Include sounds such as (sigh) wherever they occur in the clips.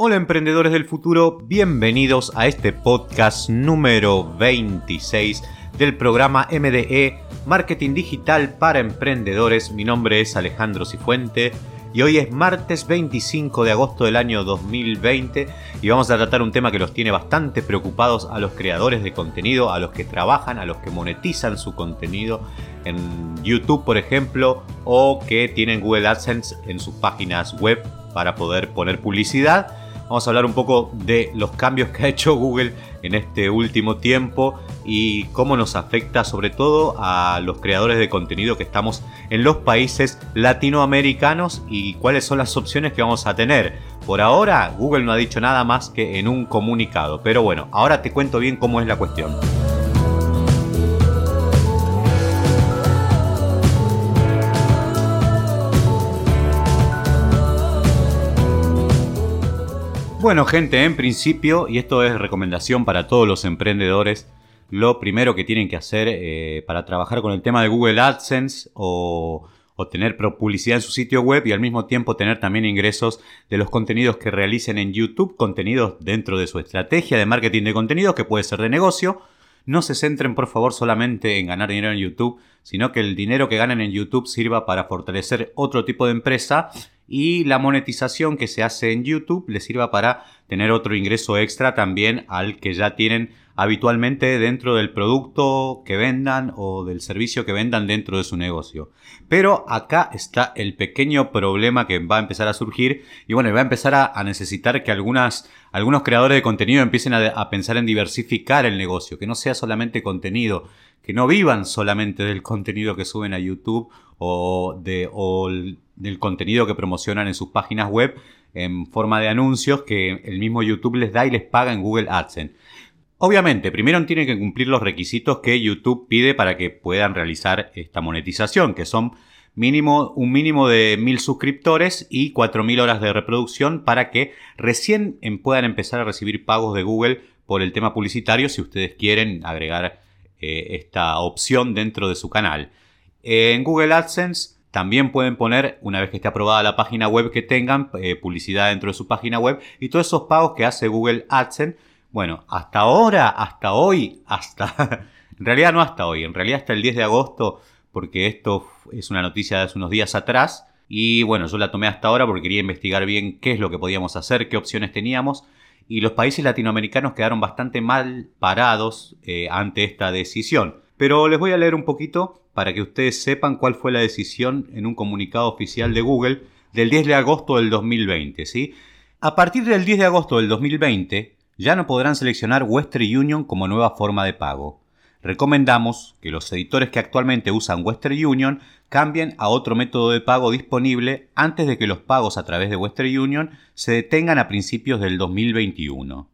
Hola emprendedores del futuro, bienvenidos a este podcast número 26 del programa MDE Marketing Digital para Emprendedores. Mi nombre es Alejandro Cifuente y hoy es martes 25 de agosto del año 2020 y vamos a tratar un tema que los tiene bastante preocupados a los creadores de contenido, a los que trabajan, a los que monetizan su contenido en YouTube por ejemplo o que tienen Google AdSense en sus páginas web para poder poner publicidad Vamos a hablar un poco de los cambios que ha hecho Google en este último tiempo y cómo nos afecta sobre todo a los creadores de contenido que estamos en los países latinoamericanos y cuáles son las opciones que vamos a tener. Por ahora Google no ha dicho nada más que en un comunicado, pero bueno, ahora te cuento bien cómo es la cuestión. Bueno gente, en principio, y esto es recomendación para todos los emprendedores, lo primero que tienen que hacer eh, para trabajar con el tema de Google AdSense o, tener publicidad en su sitio web y al mismo tiempo tener también ingresos de los contenidos que realicen en YouTube, contenidos dentro de su estrategia de marketing de contenidos que puede ser de negocio. No se centren por favor solamente en ganar dinero en YouTube, sino que el dinero que ganen en YouTube sirva para fortalecer otro tipo de empresa y la monetización que se hace en YouTube les sirva para tener otro ingreso extra también al que ya tienen habitualmente dentro del producto que vendan o del servicio que vendan dentro de su negocio. Pero acá está el pequeño problema que va a empezar a surgir y bueno, va a empezar a, necesitar que algunos creadores de contenido empiecen a pensar en diversificar el negocio, que no sea solamente contenido, que no vivan solamente del contenido que suben a YouTube o, de, del contenido que promocionan en sus páginas web en forma de anuncios que el mismo YouTube les da y les paga en Google AdSense. Obviamente, primero tienen que cumplir los requisitos que YouTube pide para que puedan realizar esta monetización, que son mínimo, un mínimo de mil suscriptores y 4.000 horas de reproducción para que recién puedan empezar a recibir pagos de Google por el tema publicitario si ustedes quieren agregar eh, esta opción dentro de su canal. En Google AdSense también pueden poner, una vez que esté aprobada la página web que tengan, eh, publicidad dentro de su página web y todos esos pagos que hace Google AdSense. Bueno, hasta ahora, hasta hoy, hasta... (laughs) en realidad no hasta hoy, en realidad hasta el 10 de agosto, porque esto es una noticia de hace unos días atrás. Y bueno, yo la tomé hasta ahora porque quería investigar bien qué es lo que podíamos hacer, qué opciones teníamos. Y los países latinoamericanos quedaron bastante mal parados eh, ante esta decisión. Pero les voy a leer un poquito para que ustedes sepan cuál fue la decisión en un comunicado oficial de Google del 10 de agosto del 2020. ¿sí? A partir del 10 de agosto del 2020 ya no podrán seleccionar Western Union como nueva forma de pago. Recomendamos que los editores que actualmente usan Western Union cambien a otro método de pago disponible antes de que los pagos a través de Western Union se detengan a principios del 2021.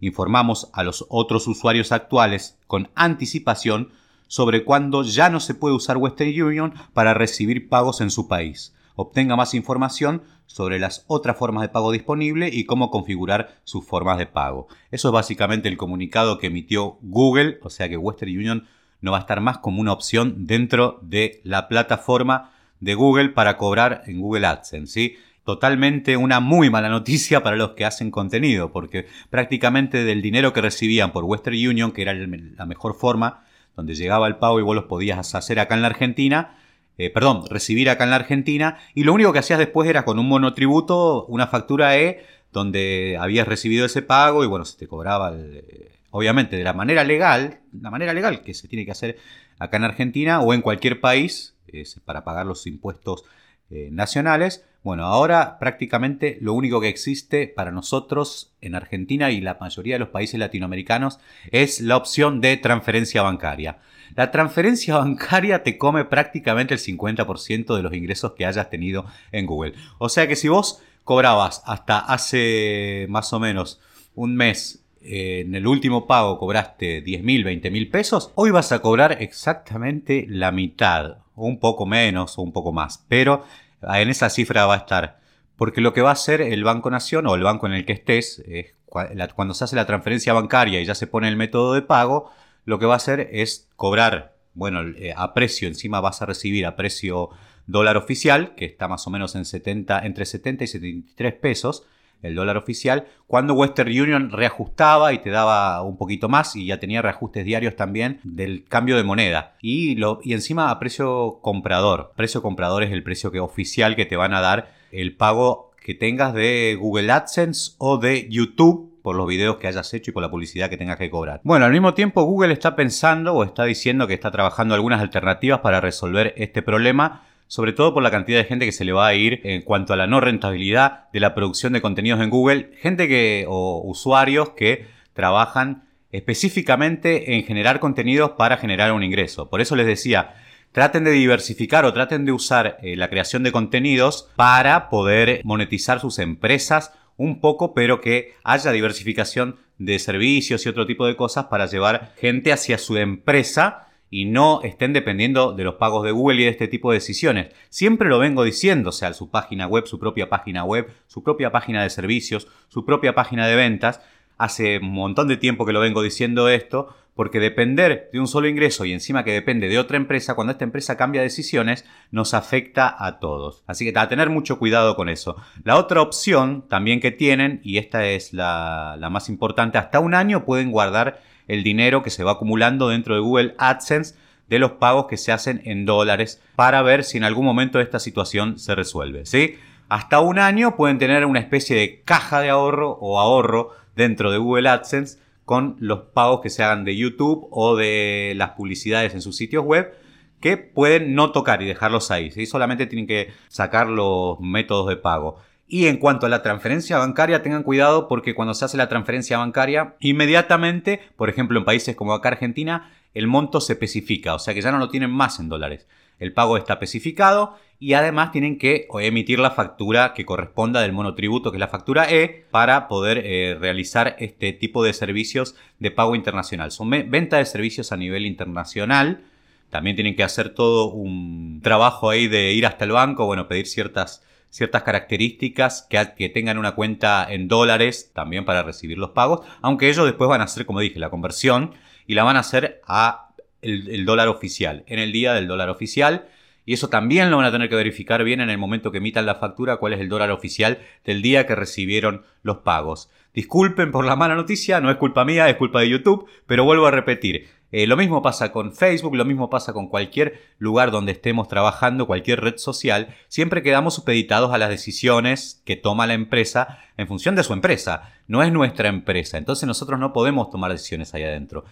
Informamos a los otros usuarios actuales con anticipación sobre cuándo ya no se puede usar Western Union para recibir pagos en su país. Obtenga más información sobre las otras formas de pago disponibles y cómo configurar sus formas de pago. Eso es básicamente el comunicado que emitió Google, o sea que Western Union no va a estar más como una opción dentro de la plataforma de Google para cobrar en Google AdSense. Totalmente una muy mala noticia para los que hacen contenido, porque prácticamente del dinero que recibían por Western Union, que era la mejor forma, donde llegaba el pago y vos los podías hacer acá en la Argentina, eh, perdón, recibir acá en la Argentina, y lo único que hacías después era con un monotributo, una factura E, donde habías recibido ese pago y bueno, se te cobraba, eh, obviamente, de la manera legal, la manera legal que se tiene que hacer acá en Argentina o en cualquier país, para pagar los impuestos eh, nacionales. Bueno, ahora prácticamente lo único que existe para nosotros en Argentina y la mayoría de los países latinoamericanos es la opción de transferencia bancaria. La transferencia (laughs) bancaria te come prácticamente el 50% de los ingresos que hayas tenido en Google. O sea que si vos cobrabas hasta hace más o menos un mes eh, en el último pago cobraste 10 mil, 20 mil pesos, hoy vas a cobrar exactamente la mitad, o un poco menos o un poco más, pero en esa cifra va a estar. Porque lo que va a hacer el Banco Nación o el banco en el que estés, es cuando se hace la transferencia bancaria y ya se pone el método de pago, lo que va a hacer es cobrar, bueno, eh, a precio, encima vas a recibir a precio dólar oficial, que está más o menos en 70, entre 70 y 73 pesos, el dólar oficial, cuando Western Union reajustaba y te daba un poquito más y ya tenía reajustes diarios también del cambio de moneda. Y, lo, y encima a precio comprador. Precio comprador es el precio que, oficial que te van a dar el pago que tengas de Google AdSense o de YouTube por los videos que hayas hecho y por la publicidad que tengas que cobrar. Bueno, al mismo tiempo Google está pensando o está diciendo que está trabajando algunas alternativas para resolver este problema sobre todo por la cantidad de gente que se le va a ir en cuanto a la no rentabilidad de la producción de contenidos en Google, gente que o usuarios que trabajan específicamente en generar contenidos para generar un ingreso. Por eso les decía, traten de diversificar o traten de usar eh, la creación de contenidos para poder monetizar sus empresas un poco, pero que haya diversificación de servicios y otro tipo de cosas para llevar gente hacia su empresa y no estén dependiendo de los pagos de Google y de este tipo de decisiones. Siempre lo vengo diciendo, o sea, su página web, su propia página web, su propia página de servicios, su propia página de ventas. Hace un montón de tiempo que lo vengo diciendo esto, porque depender de un solo ingreso y encima que depende de otra empresa, cuando esta empresa cambia decisiones, nos afecta a todos. Así que a tener mucho cuidado con eso. La otra opción también que tienen, y esta es la, la más importante, hasta un año pueden guardar el dinero que se va acumulando dentro de Google AdSense de los pagos que se hacen en dólares para ver si en algún momento esta situación se resuelve. ¿sí? Hasta un año pueden tener una especie de caja de ahorro o ahorro dentro de Google AdSense con los pagos que se hagan de YouTube o de las publicidades en sus sitios web que pueden no tocar y dejarlos ahí. ¿sí? Solamente tienen que sacar los métodos de pago. Y en cuanto a la transferencia bancaria, tengan cuidado porque cuando se hace la transferencia bancaria, inmediatamente, por ejemplo en países como acá Argentina, el monto se especifica, o sea que ya no lo tienen más en dólares. El pago está especificado y además tienen que emitir la factura que corresponda del monotributo, que es la factura E, para poder eh, realizar este tipo de servicios de pago internacional. Son venta de servicios a nivel internacional. También tienen que hacer todo un trabajo ahí de ir hasta el banco, bueno, pedir ciertas ciertas características que, tengan una cuenta en dólares también para recibir los pagos, aunque ellos después van a hacer, como dije, la conversión y la van a hacer a el, dólar oficial, en el día del dólar oficial. Y eso también lo van a tener que verificar bien en el momento que emitan la factura, cuál es el dólar oficial del día que recibieron los pagos. Disculpen por la mala noticia, no es culpa mía, es culpa de YouTube, pero vuelvo a repetir, eh, lo mismo pasa con Facebook, lo mismo pasa con cualquier lugar donde estemos trabajando, cualquier red social. Siempre quedamos supeditados a las decisiones que toma la empresa en función de su empresa. No es nuestra empresa, entonces nosotros no podemos tomar decisiones ahí adentro.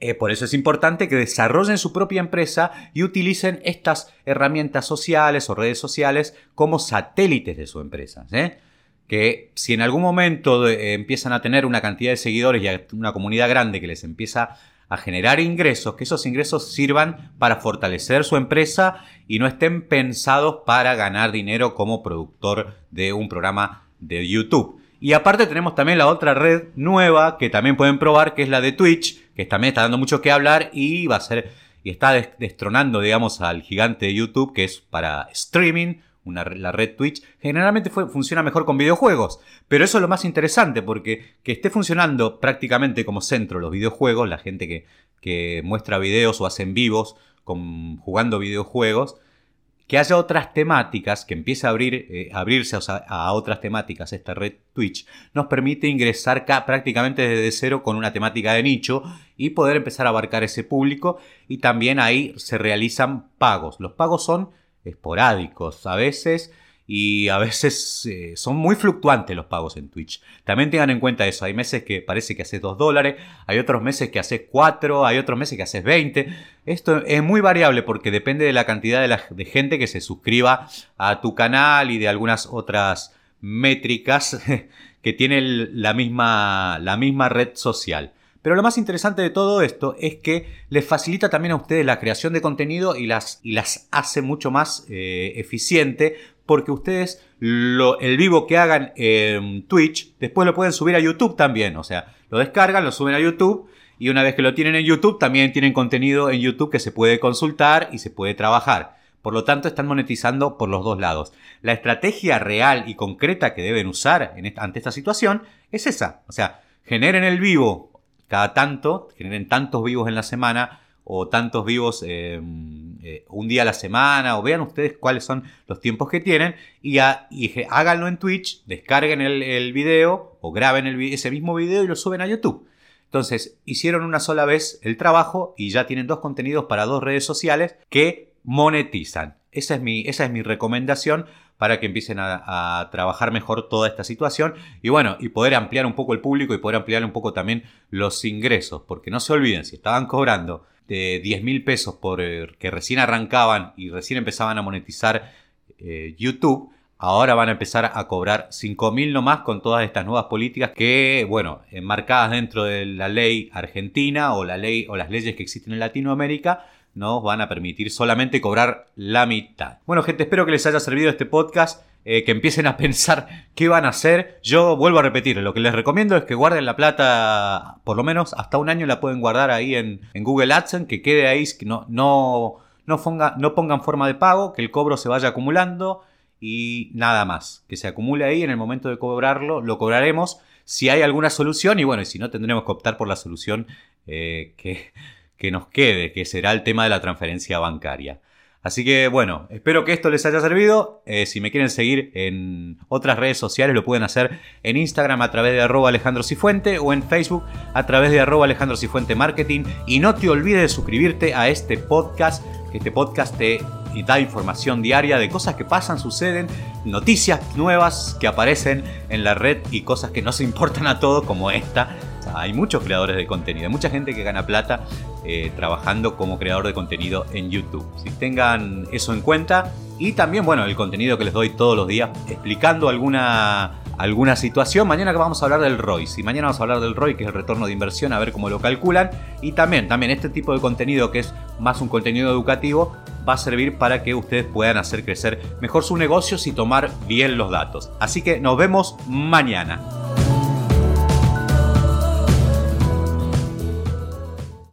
Eh, por eso es importante que desarrollen su propia empresa y utilicen estas herramientas sociales o redes sociales como satélites de su empresa. ¿eh? que si en algún momento empiezan a tener una cantidad de seguidores y una comunidad grande que les empieza a generar ingresos, que esos ingresos sirvan para fortalecer su empresa y no estén pensados para ganar dinero como productor de un programa de YouTube. Y aparte tenemos también la otra red nueva que también pueden probar, que es la de Twitch, que también está dando mucho que hablar y va a ser y está destronando, digamos, al gigante de YouTube, que es para streaming, la red Twitch, generalmente funciona mejor con videojuegos. Pero eso es lo más interesante, porque que esté funcionando prácticamente como centro los videojuegos, la gente que, que muestra videos o hace en vivos con, jugando videojuegos, que haya otras temáticas, que empiece a abrir, eh, abrirse a otras temáticas esta red Twitch, nos permite ingresar prácticamente desde cero con una temática de nicho y poder empezar a abarcar ese público y también ahí se realizan pagos. Los pagos son esporádicos a veces y a veces eh, son muy fluctuantes los pagos en Twitch. También tengan en cuenta eso, hay meses que parece que haces 2 dólares, hay otros meses que haces 4, hay otros meses que haces 20. Esto es muy variable porque depende de la cantidad de, de gente que se suscriba a tu canal y de algunas otras métricas (laughs) que tiene la misma, la misma red social. Pero lo más interesante de todo esto es que les facilita también a ustedes la creación de contenido y las, y las hace mucho más eh, eficiente porque ustedes el vivo que hagan en Twitch después lo pueden subir a YouTube también. O sea, lo descargan, lo suben a YouTube y una vez que lo tienen en YouTube también tienen contenido en YouTube que se puede consultar y se puede trabajar. Por lo tanto, están monetizando por los dos lados. La estrategia real y concreta que deben usar ante esta situación es esa. O sea, generen el vivo cada tanto, generen tantos vivos en la semana o tantos vivos em, eh, un día a la semana o vean ustedes cuáles son los tiempos que tienen y, háganlo en Twitch, descarguen el, video o graben ese mismo video y lo suben a YouTube. Entonces, hicieron una sola vez el trabajo y ya tienen dos contenidos para dos redes sociales que monetizan. Esa es mi, esa es mi recomendación para que empiecen a, trabajar mejor toda esta situación y bueno, y poder ampliar un poco el público y poder ampliar un poco también los ingresos, porque no se olviden, si estaban cobrando de 10 mil pesos por eh, que recién arrancaban y recién empezaban a monetizar eh, YouTube, ahora van a empezar a cobrar 5 mil nomás con todas estas nuevas políticas que, bueno, enmarcadas dentro de la ley argentina o la ley o las leyes que existen en Latinoamérica, nos van a permitir solamente cobrar la mitad. Bueno, gente, espero que les haya servido este podcast. Eh, que empiecen a (laughs) pensar qué van a hacer. Yo vuelvo a repetir, lo que les recomiendo es que guarden la plata, por lo menos hasta un año la pueden guardar ahí en, Google AdSense, que quede ahí, que no, no, no, ponga, no pongan forma de pago, que el cobro se vaya acumulando y nada más. Que se acumule ahí en el momento de cobrarlo, lo cobraremos si hay alguna solución y bueno, y si no tendremos que optar por la solución eh, que que nos quede, que será el tema de la transferencia bancaria. Así que bueno, espero que esto les haya servido. Eh, si me quieren seguir en otras redes sociales lo pueden hacer en Instagram a través de arroba Alejandro Cifuente o en Facebook a través de arroba Alejandro Cifuente Marketing. Y no te olvides de suscribirte a este podcast, que este podcast te da información diaria de cosas que pasan, suceden, noticias nuevas que aparecen en la red y cosas que no se (laughs) importan a todos como esta hay muchos creadores de contenido, mucha gente que gana plata eh, trabajando como creador de contenido en YouTube. Si tengan eso en cuenta y también, bueno, el contenido que les doy todos los días explicando alguna, alguna situación. Mañana vamos a hablar del ROI. Si mañana vamos a hablar del ROI, que es el retorno de inversión, a ver cómo lo calculan. Y también, también este tipo de contenido que es más un contenido educativo va a servir para que ustedes puedan hacer crecer mejor sus negocios y tomar bien los datos. Así que nos vemos mañana.